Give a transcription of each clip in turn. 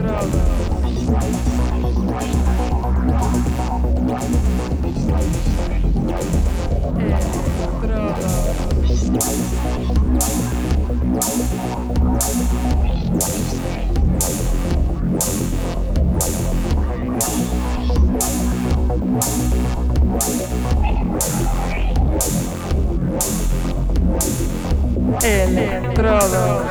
Estrada. Electrodos.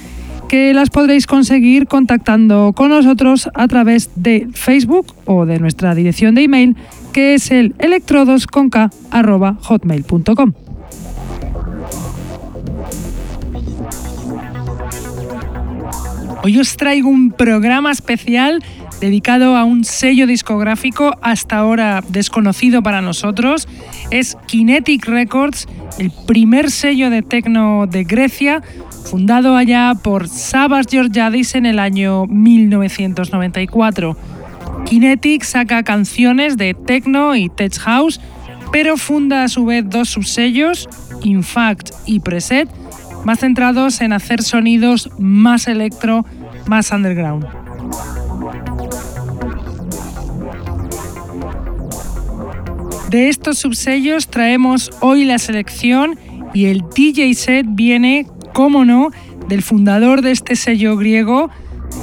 que las podréis conseguir contactando con nosotros a través de Facebook o de nuestra dirección de email que es el electrodosconk.hotmail.com. Hoy os traigo un programa especial dedicado a un sello discográfico hasta ahora desconocido para nosotros. Es Kinetic Records, el primer sello de techno de Grecia, fundado allá por Sabas Georgiadis en el año 1994. Kinetic saca canciones de techno y tech house, pero funda a su vez dos subsellos, Infact y Preset, más centrados en hacer sonidos más electro, más underground. De estos subsellos traemos hoy la selección y el DJ set viene cómo no, del fundador de este sello griego,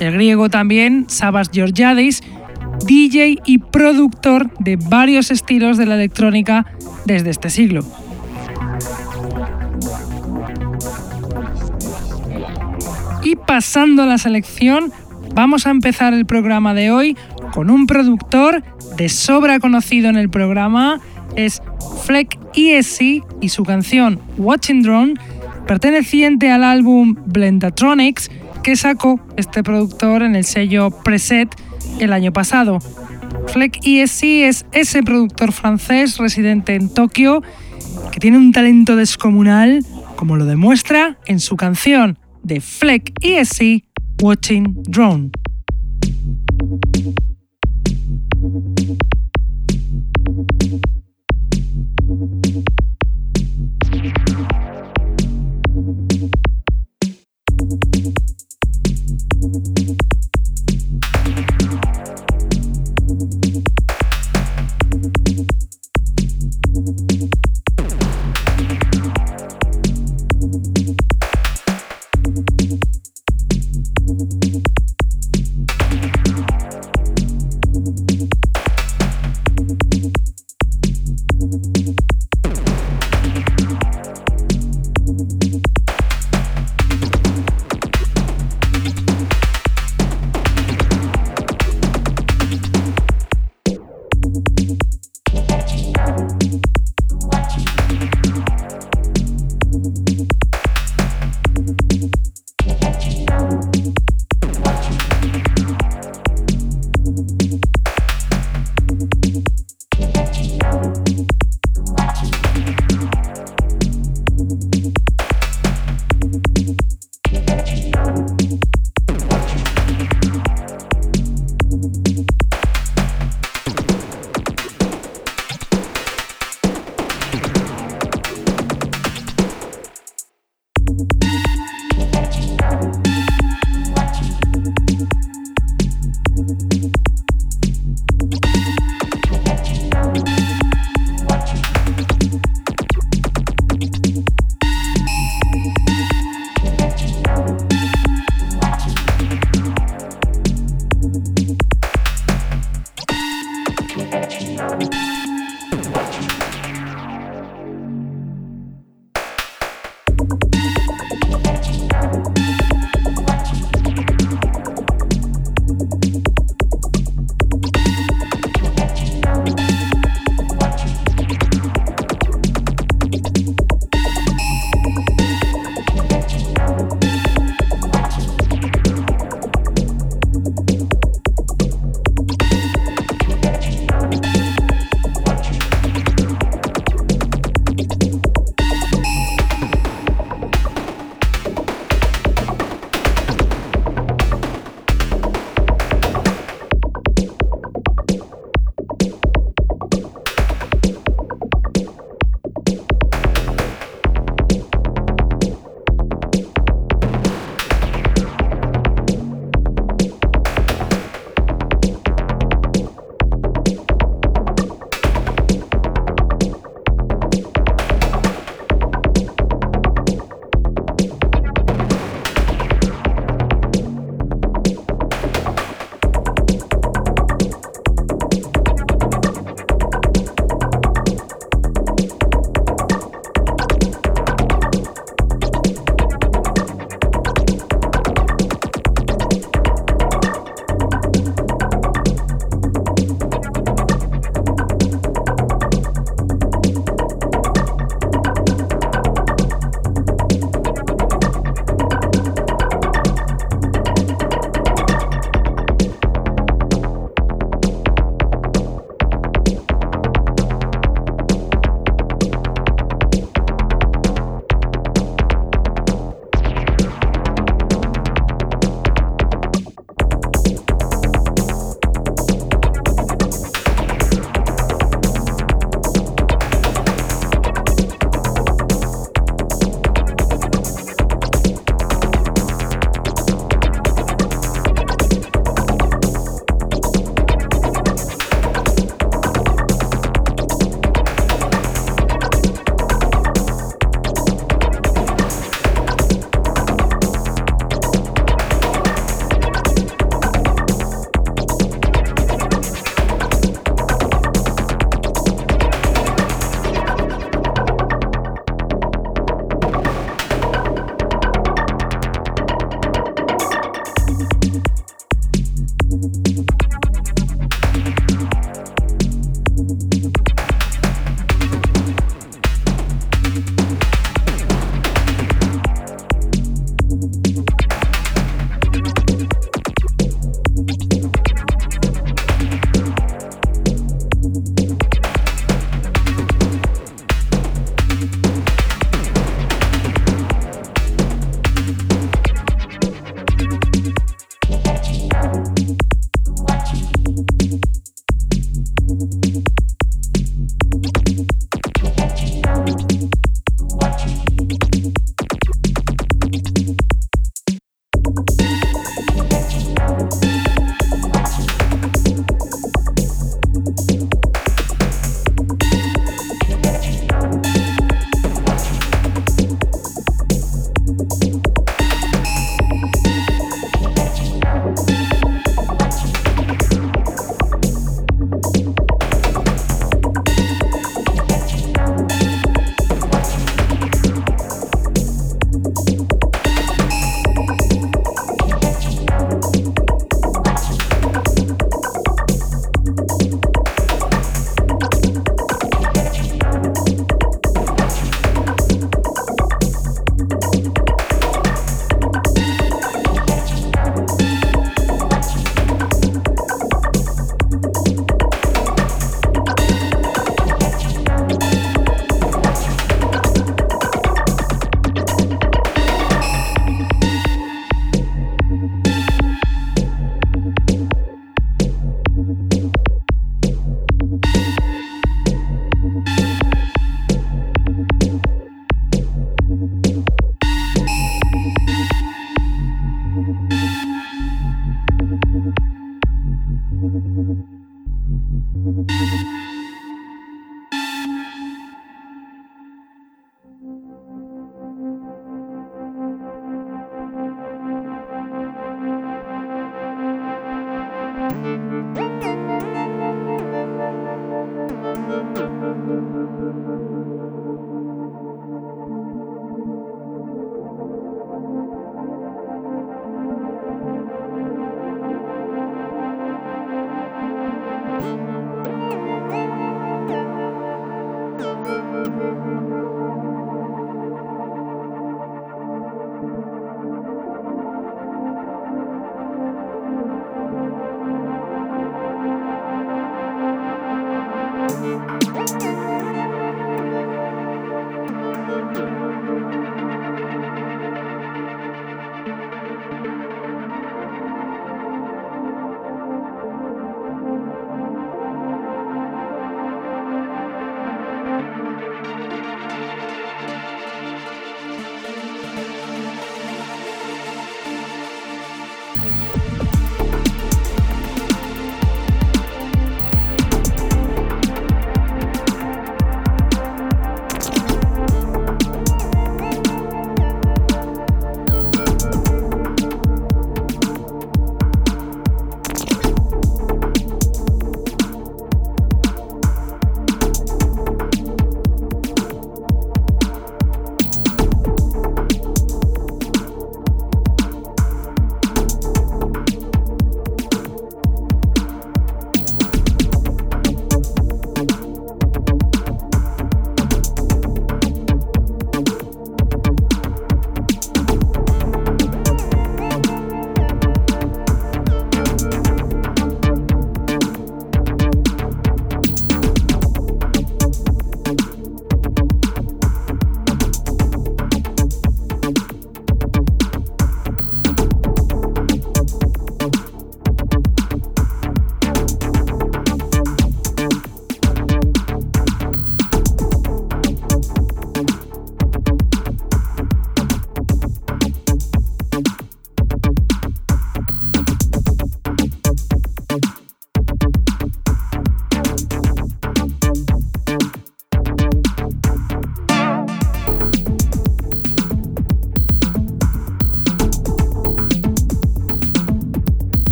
el griego también, Sabas Georgiadis, DJ y productor de varios estilos de la electrónica desde este siglo. Y pasando a la selección, vamos a empezar el programa de hoy con un productor de sobra conocido en el programa, es Fleck ESC y su canción Watching Drone perteneciente al álbum Blendatronics que sacó este productor en el sello Preset el año pasado. Fleck ESC es ese productor francés residente en Tokio que tiene un talento descomunal, como lo demuestra en su canción de Fleck ESC Watching Drone.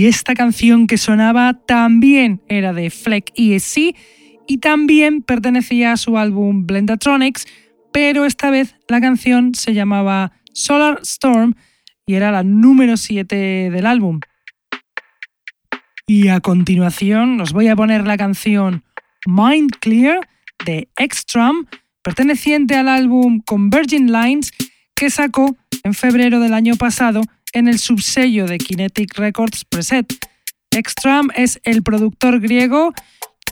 Y esta canción que sonaba también era de Fleck ESC y también pertenecía a su álbum Blendatronics, pero esta vez la canción se llamaba Solar Storm y era la número 7 del álbum. Y a continuación os voy a poner la canción Mind Clear de Extram, perteneciente al álbum Converging Lines que sacó en febrero del año pasado en el subsello de Kinetic Records Preset. Extram es el productor griego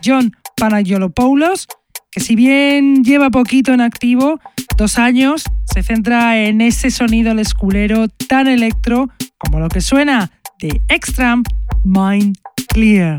John Panagolopoulos, que si bien lleva poquito en activo, dos años, se centra en ese sonido lesculero tan electro como lo que suena de Extram Mind Clear.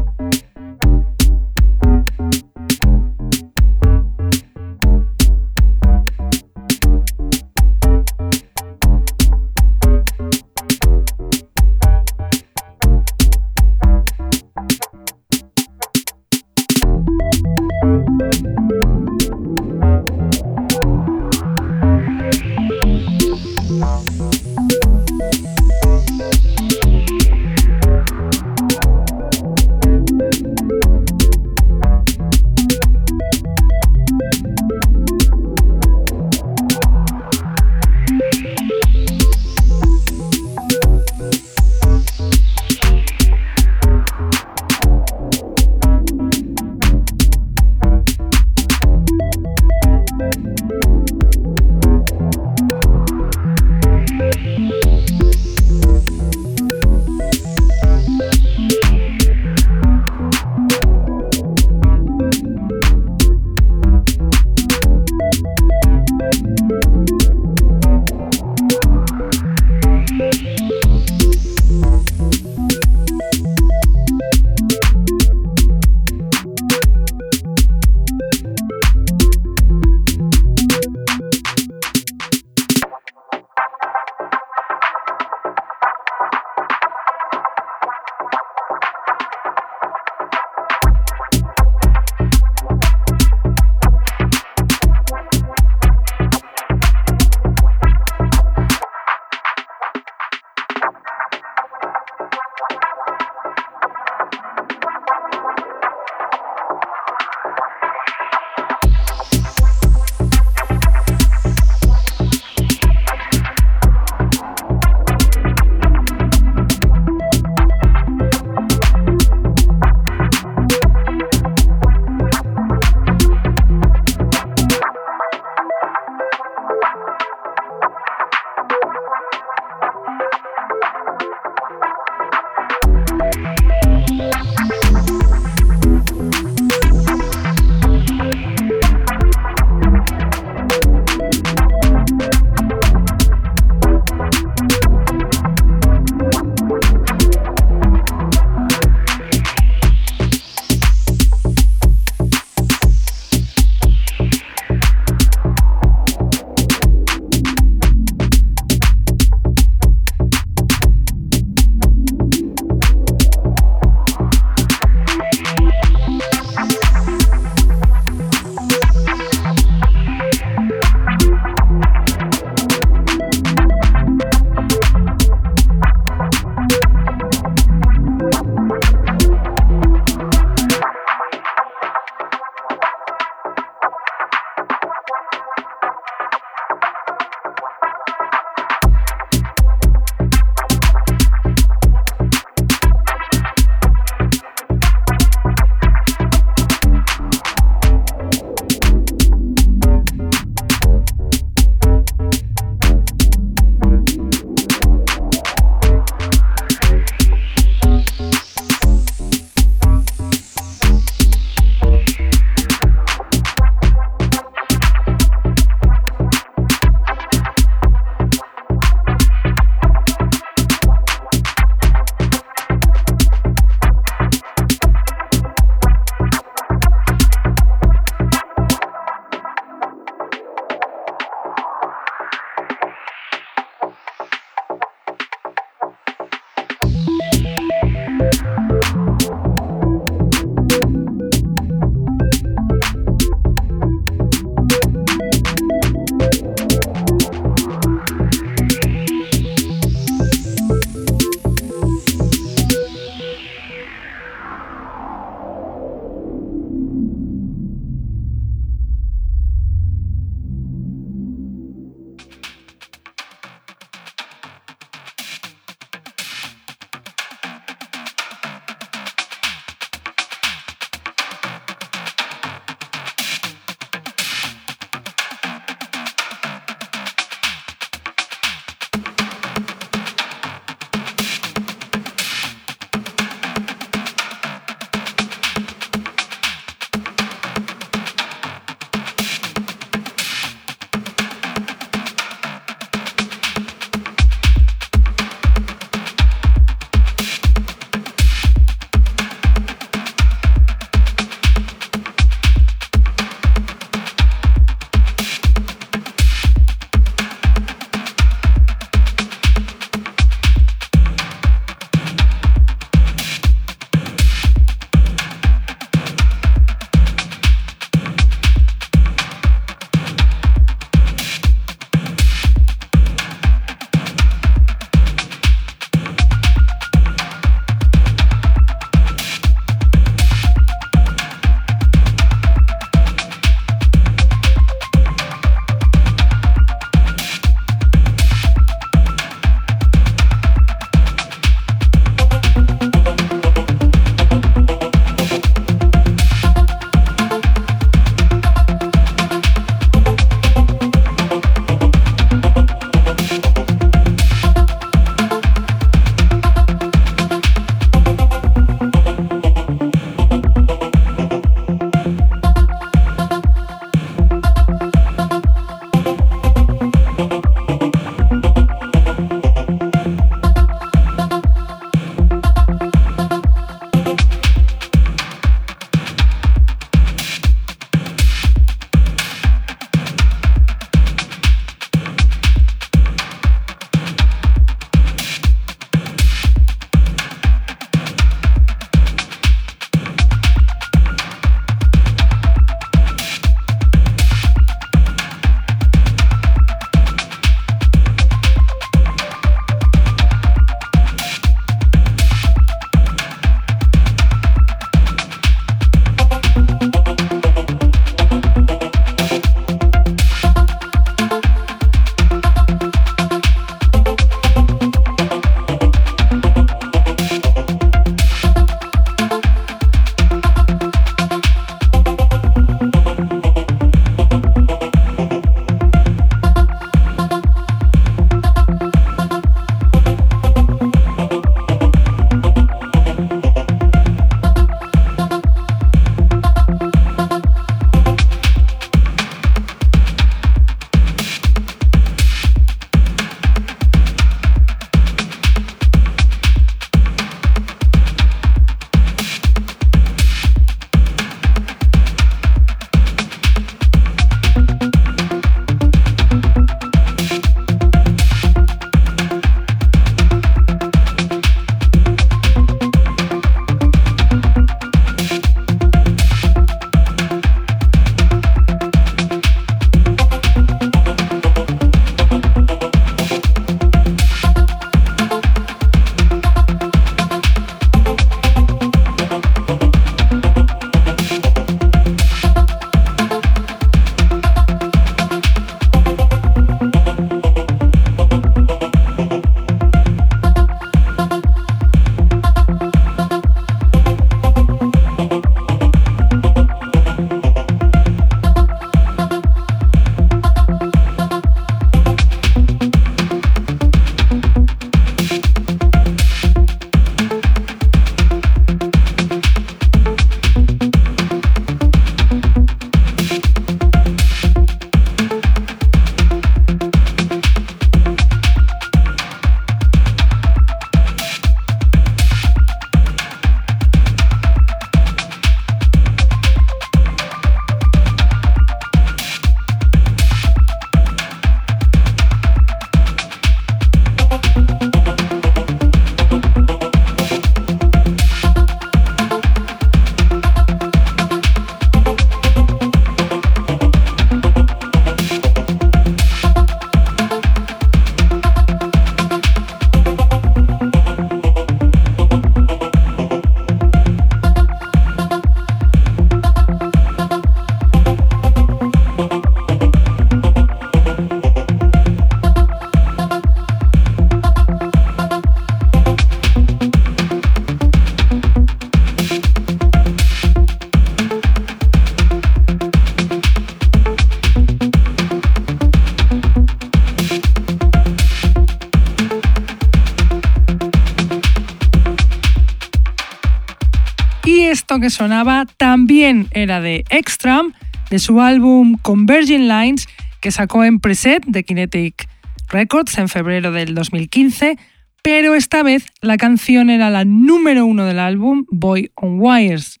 Que sonaba también era de Extram, de su álbum Converging Lines, que sacó en preset de Kinetic Records en febrero del 2015, pero esta vez la canción era la número uno del álbum Boy on Wires.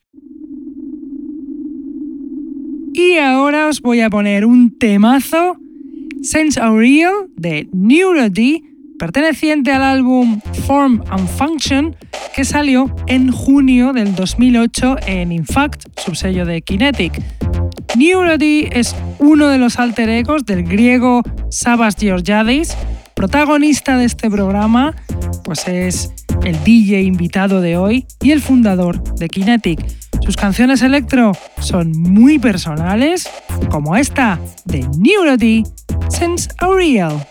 Y ahora os voy a poner un temazo, Sense Real de Neurody, perteneciente al álbum Form and Function, que salió en junio del 2008 en Infact, subsello de Kinetic. Neurody es uno de los alter egos del griego Sabas Georgiadis, protagonista de este programa, pues es el DJ invitado de hoy y el fundador de Kinetic. Sus canciones electro son muy personales, como esta de Neurody, Sense Real.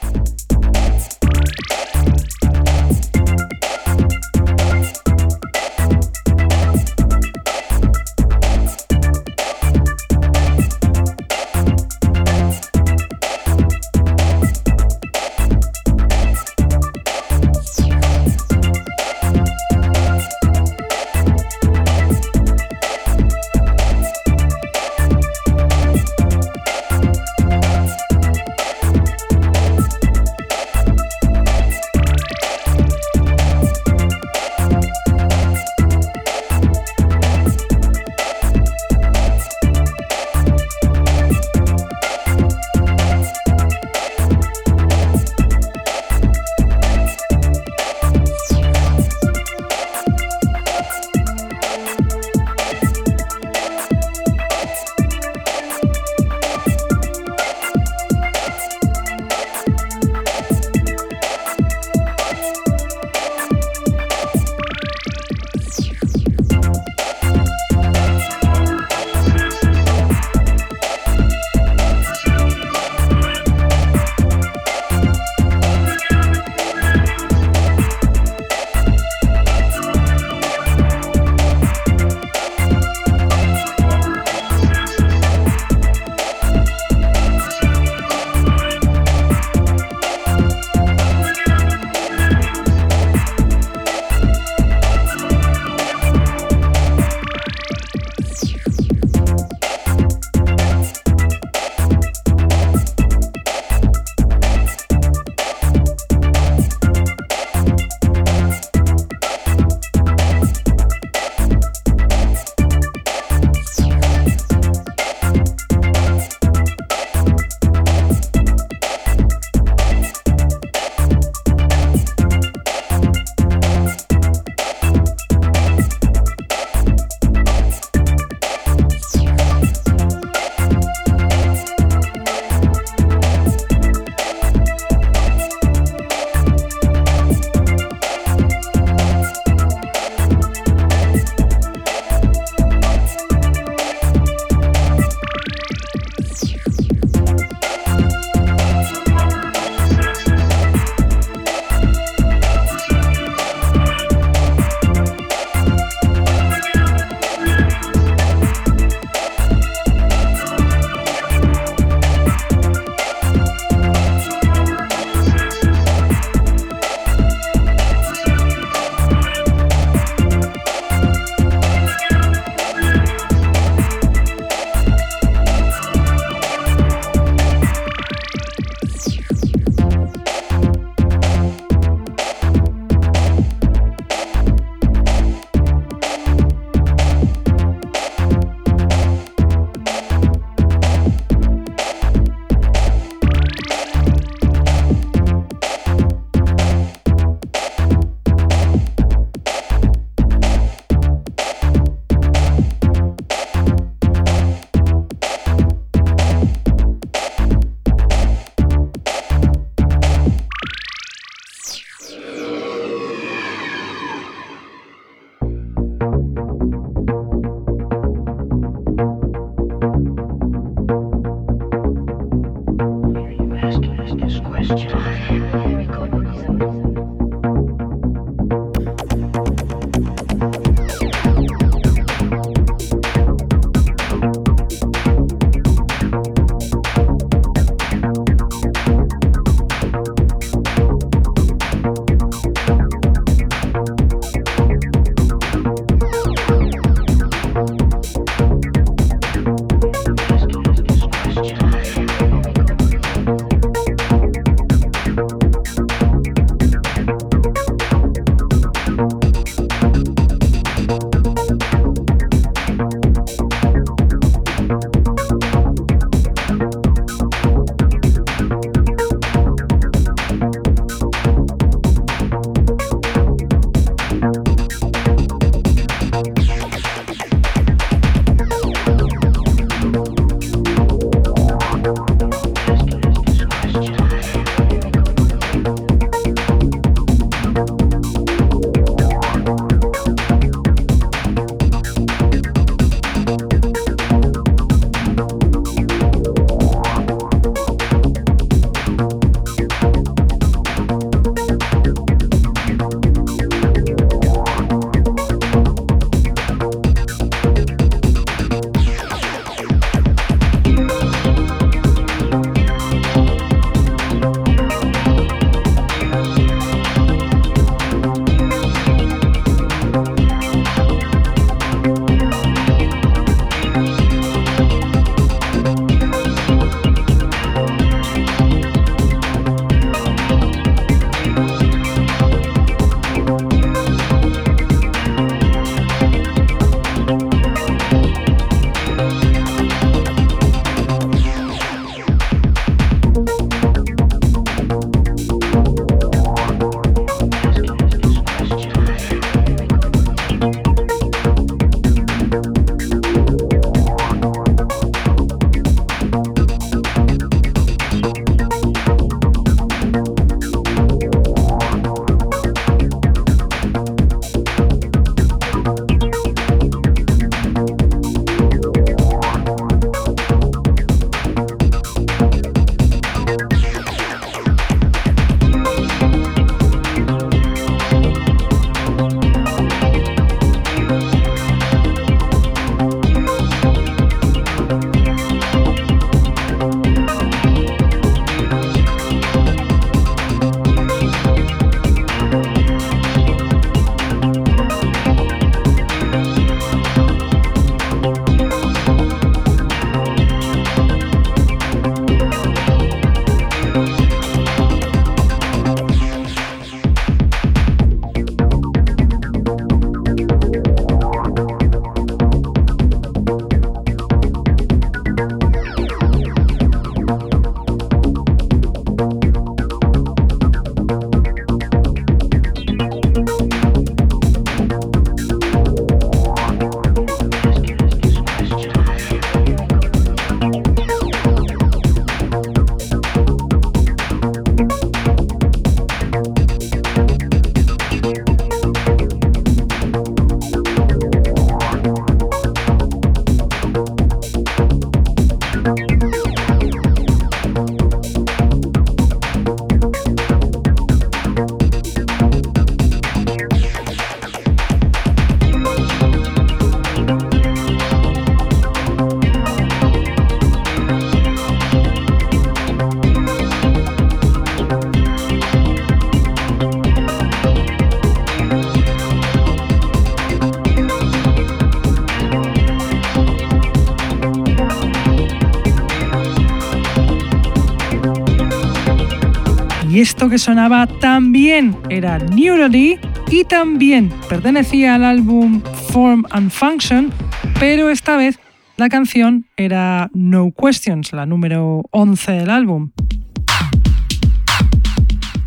Que sonaba también era Neurody y también pertenecía al álbum Form and Function, pero esta vez la canción era No Questions, la número 11 del álbum.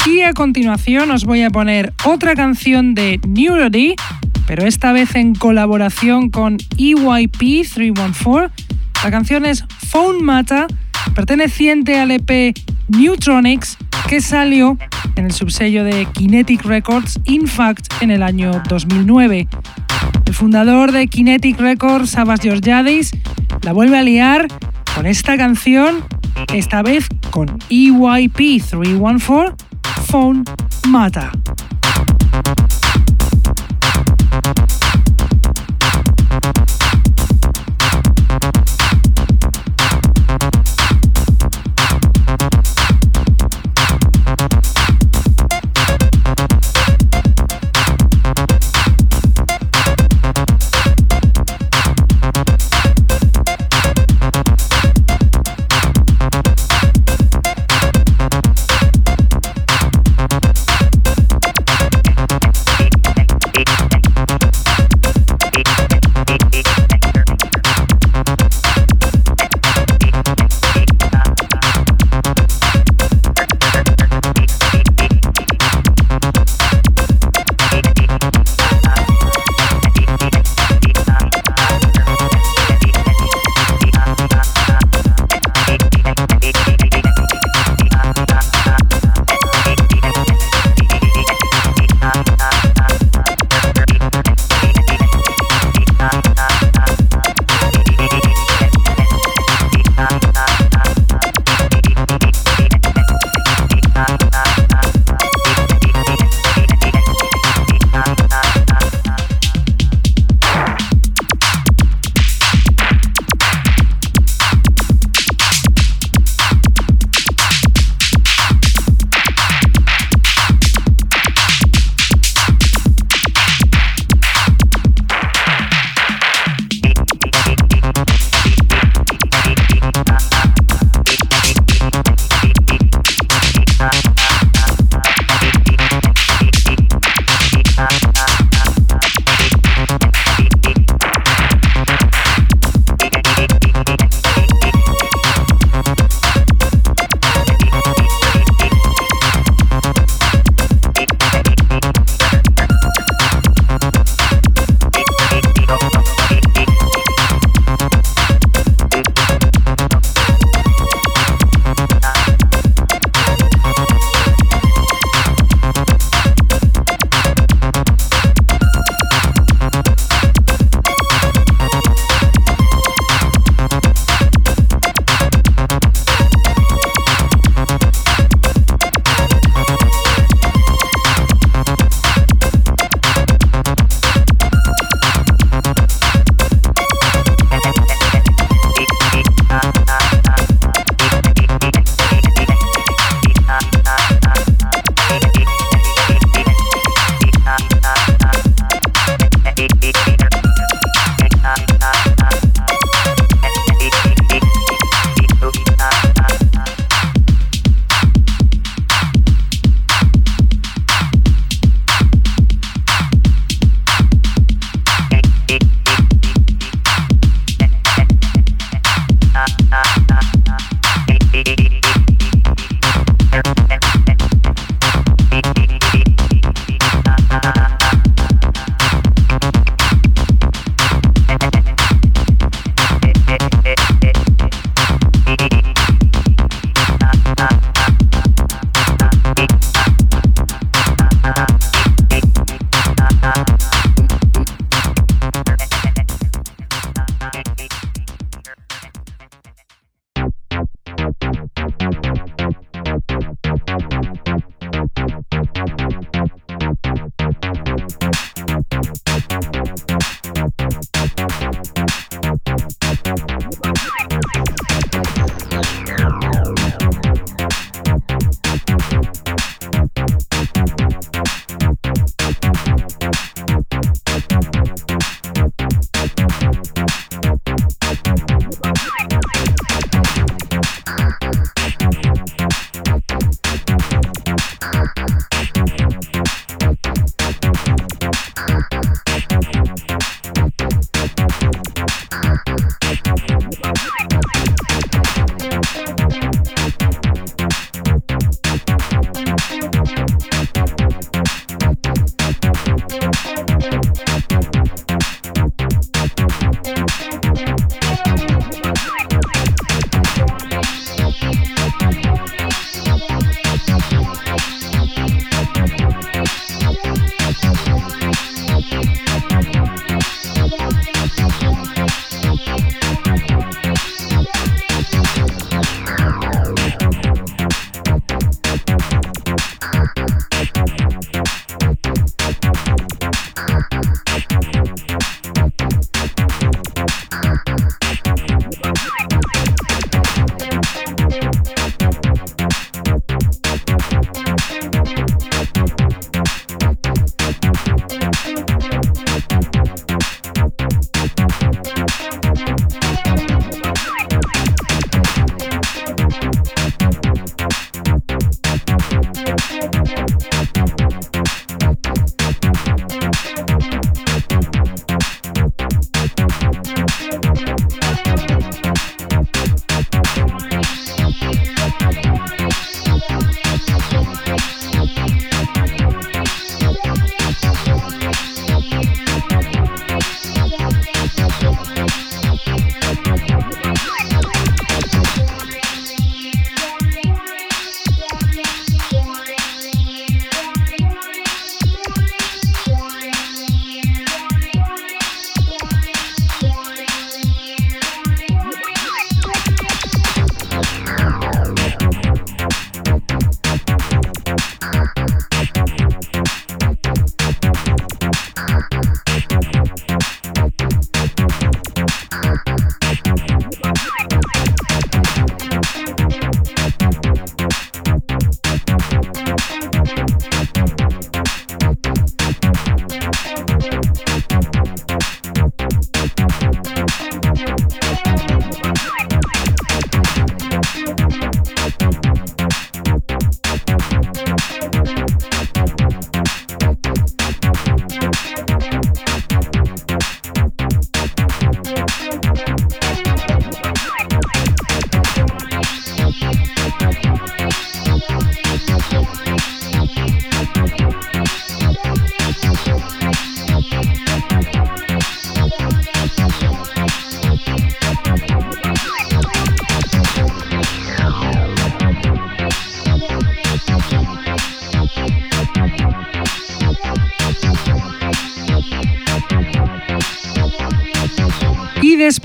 Y a continuación os voy a poner otra canción de Neurody, pero esta vez en colaboración con EYP314. La canción es Phone Mata, perteneciente al EP Neutronics, que salió en el subsello de Kinetic Records, in fact, en el año 2009. El fundador de Kinetic Records, Sabas Georgiadis, la vuelve a liar con esta canción, esta vez con EYP314, Phone Mata.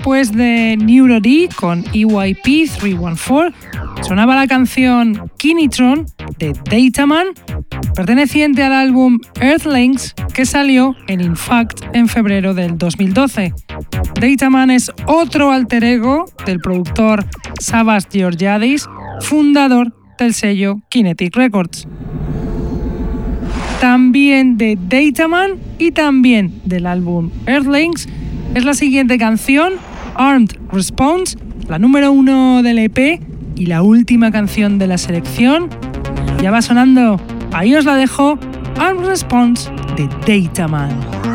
Después de Neuro D con EYP 314, sonaba la canción Kinitron de Dataman, perteneciente al álbum Earthlings que salió en Infact en febrero del 2012. Dataman es otro alter ego del productor Savas Georgiadis, fundador del sello Kinetic Records. También de Dataman y también del álbum Earthlings es la siguiente canción, Armed Response, la número uno del EP y la última canción de la selección. Ya va sonando, ahí os la dejo, Armed Response de Dataman.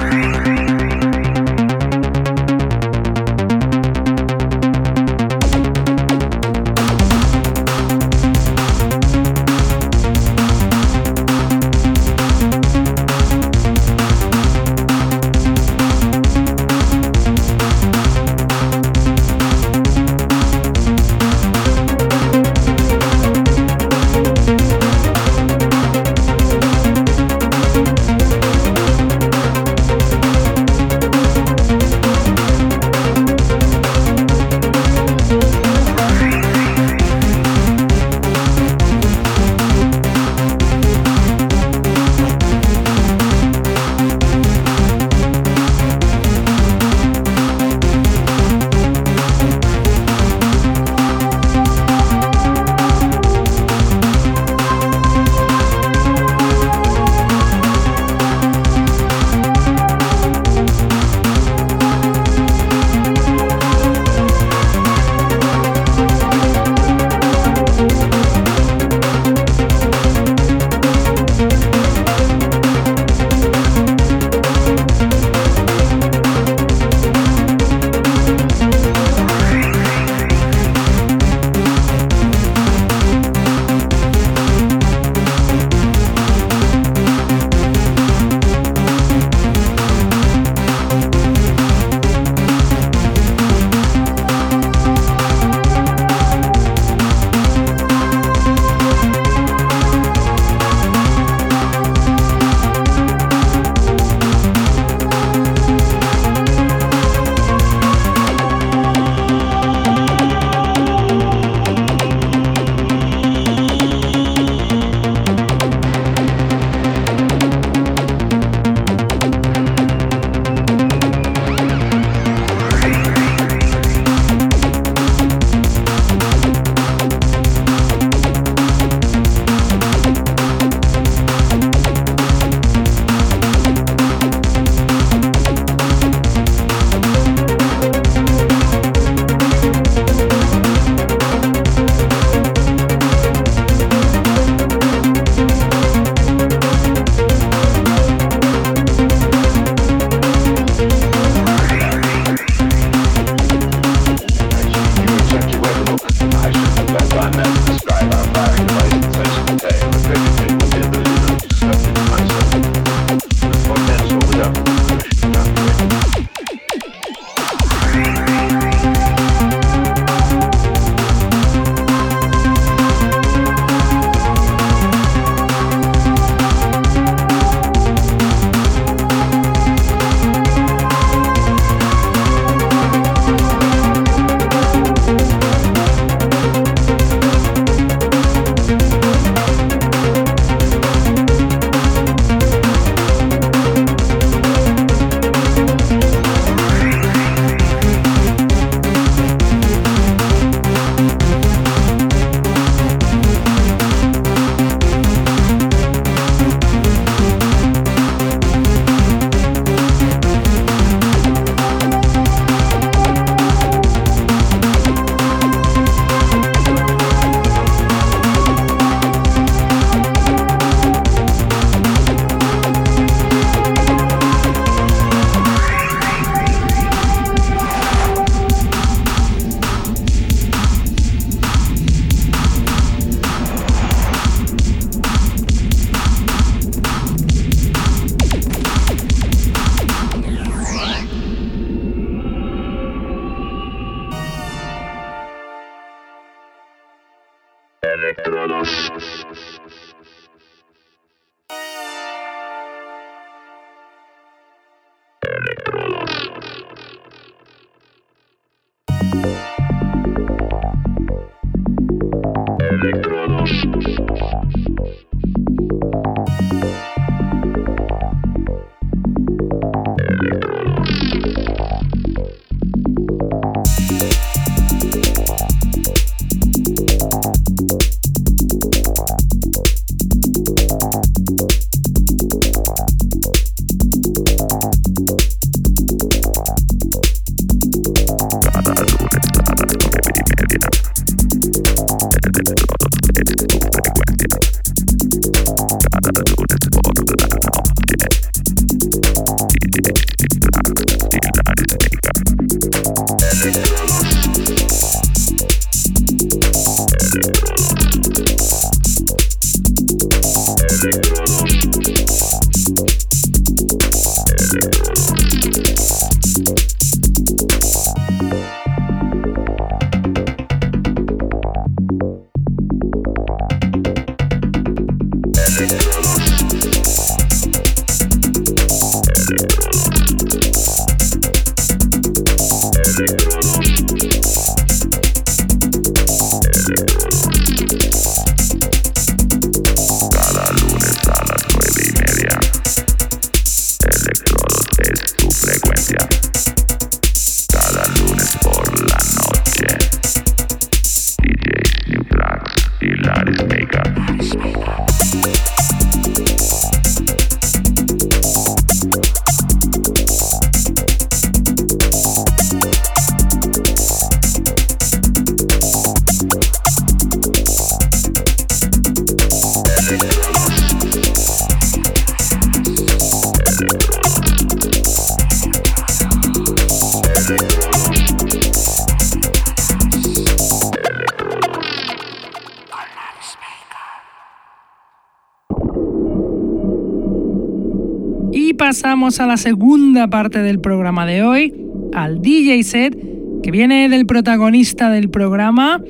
A la segunda parte del programa de hoy, al DJ set, que viene del protagonista del programa,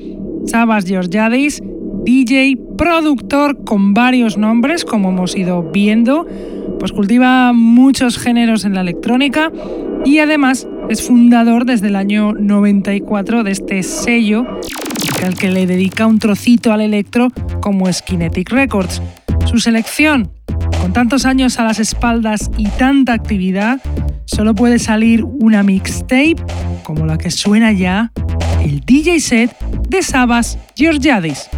Sabas Georgiadis, DJ, productor con varios nombres, como hemos ido viendo, pues cultiva muchos géneros en la electrónica y además es fundador desde el año 94 de este sello al que le dedica un trocito al electro como es Kinetic Records. Su selección con tantos años a las espaldas y tanta actividad, solo puede salir una mixtape como la que suena ya, el DJ set de Sabas Georgiadis.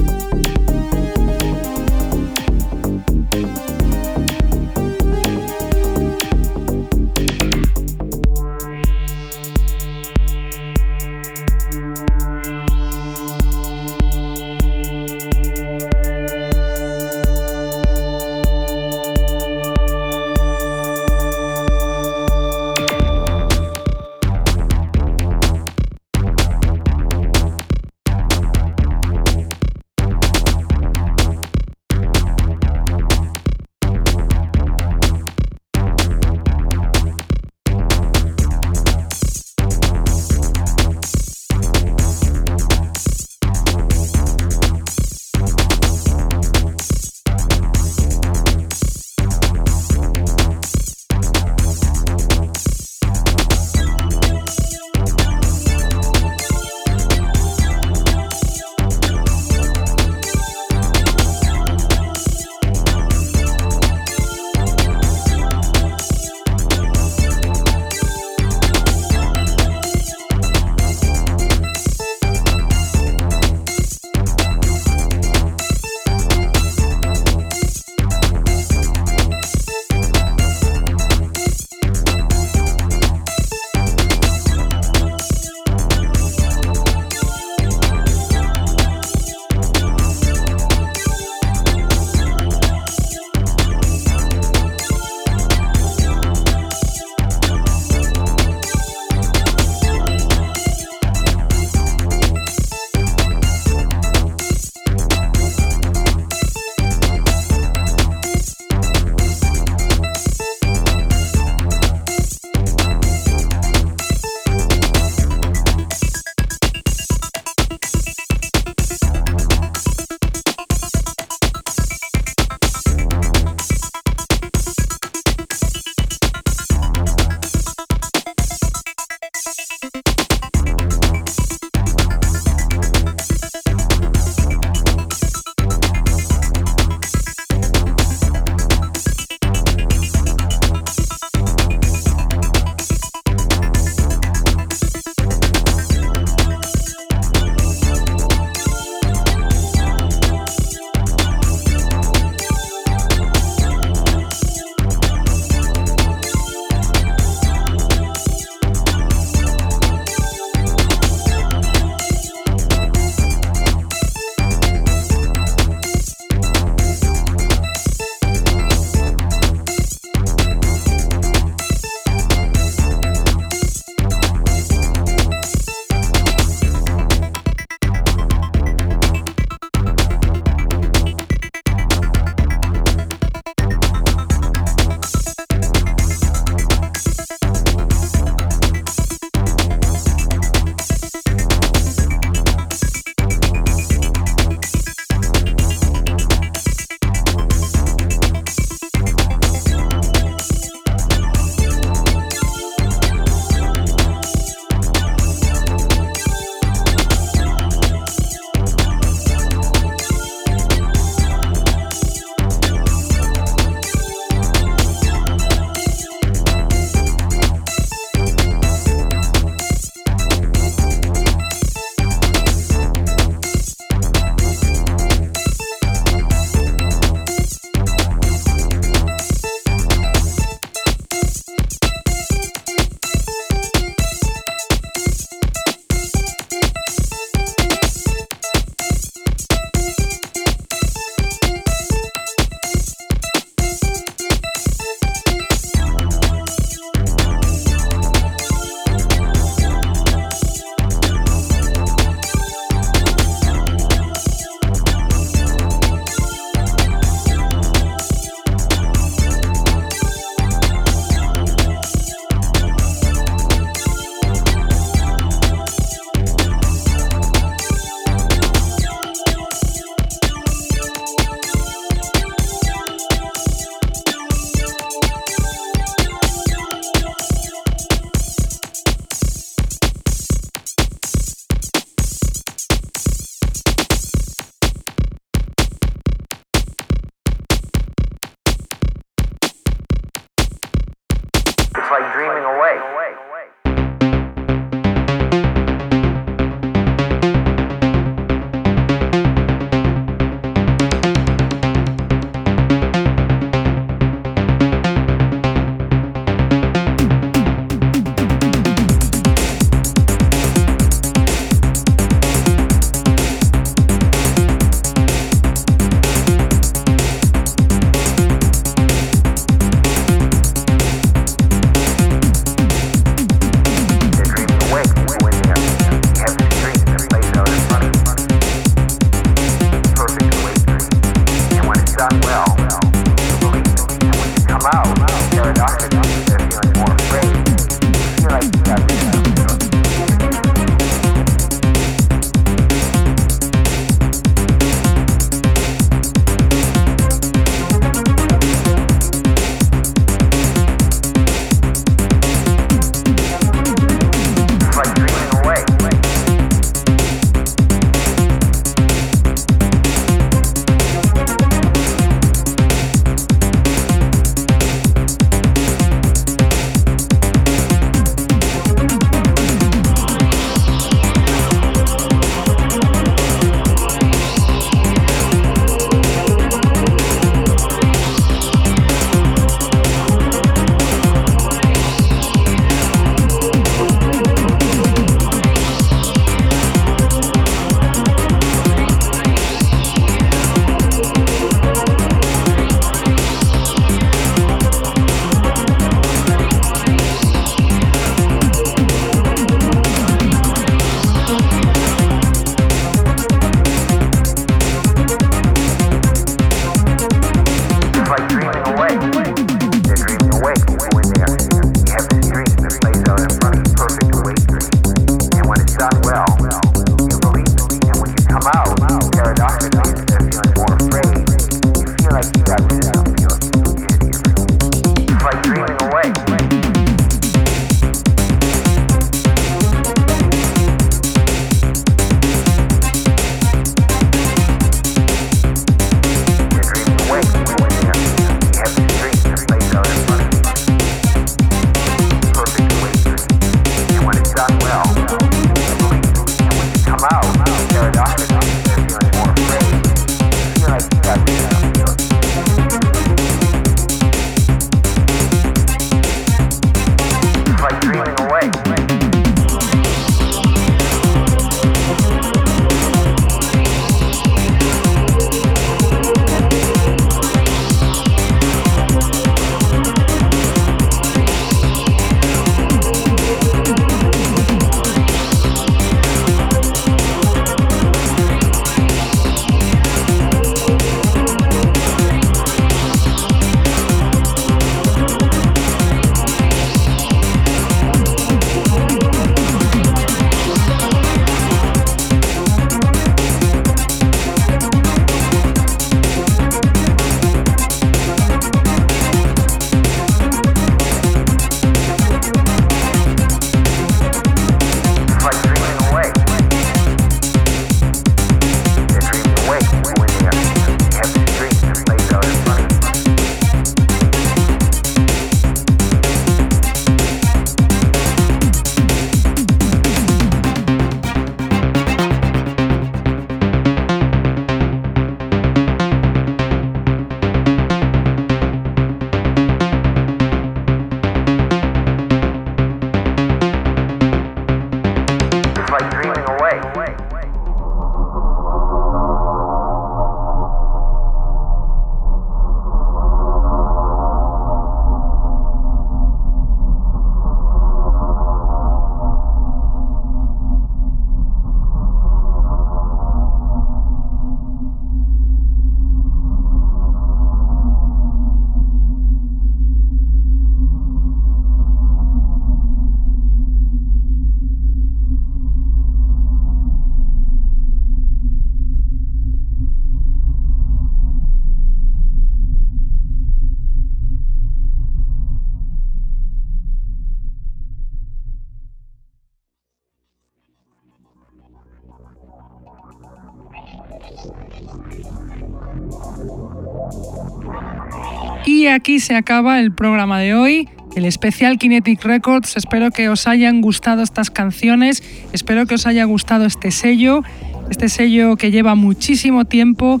Aquí se acaba el programa de hoy, el especial Kinetic Records. Espero que os hayan gustado estas canciones, espero que os haya gustado este sello, este sello que lleva muchísimo tiempo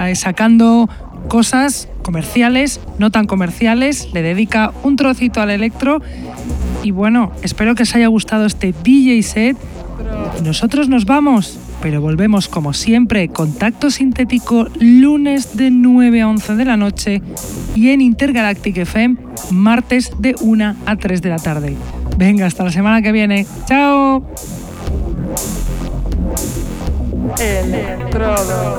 eh, sacando cosas comerciales, no tan comerciales, le dedica un trocito al electro. Y bueno, espero que os haya gustado este DJ set. Nosotros nos vamos pero volvemos como siempre, contacto sintético lunes de 9 a 11 de la noche y en Intergalactic FM martes de 1 a 3 de la tarde. Venga, hasta la semana que viene. ¡Chao! Electrodos.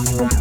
Thank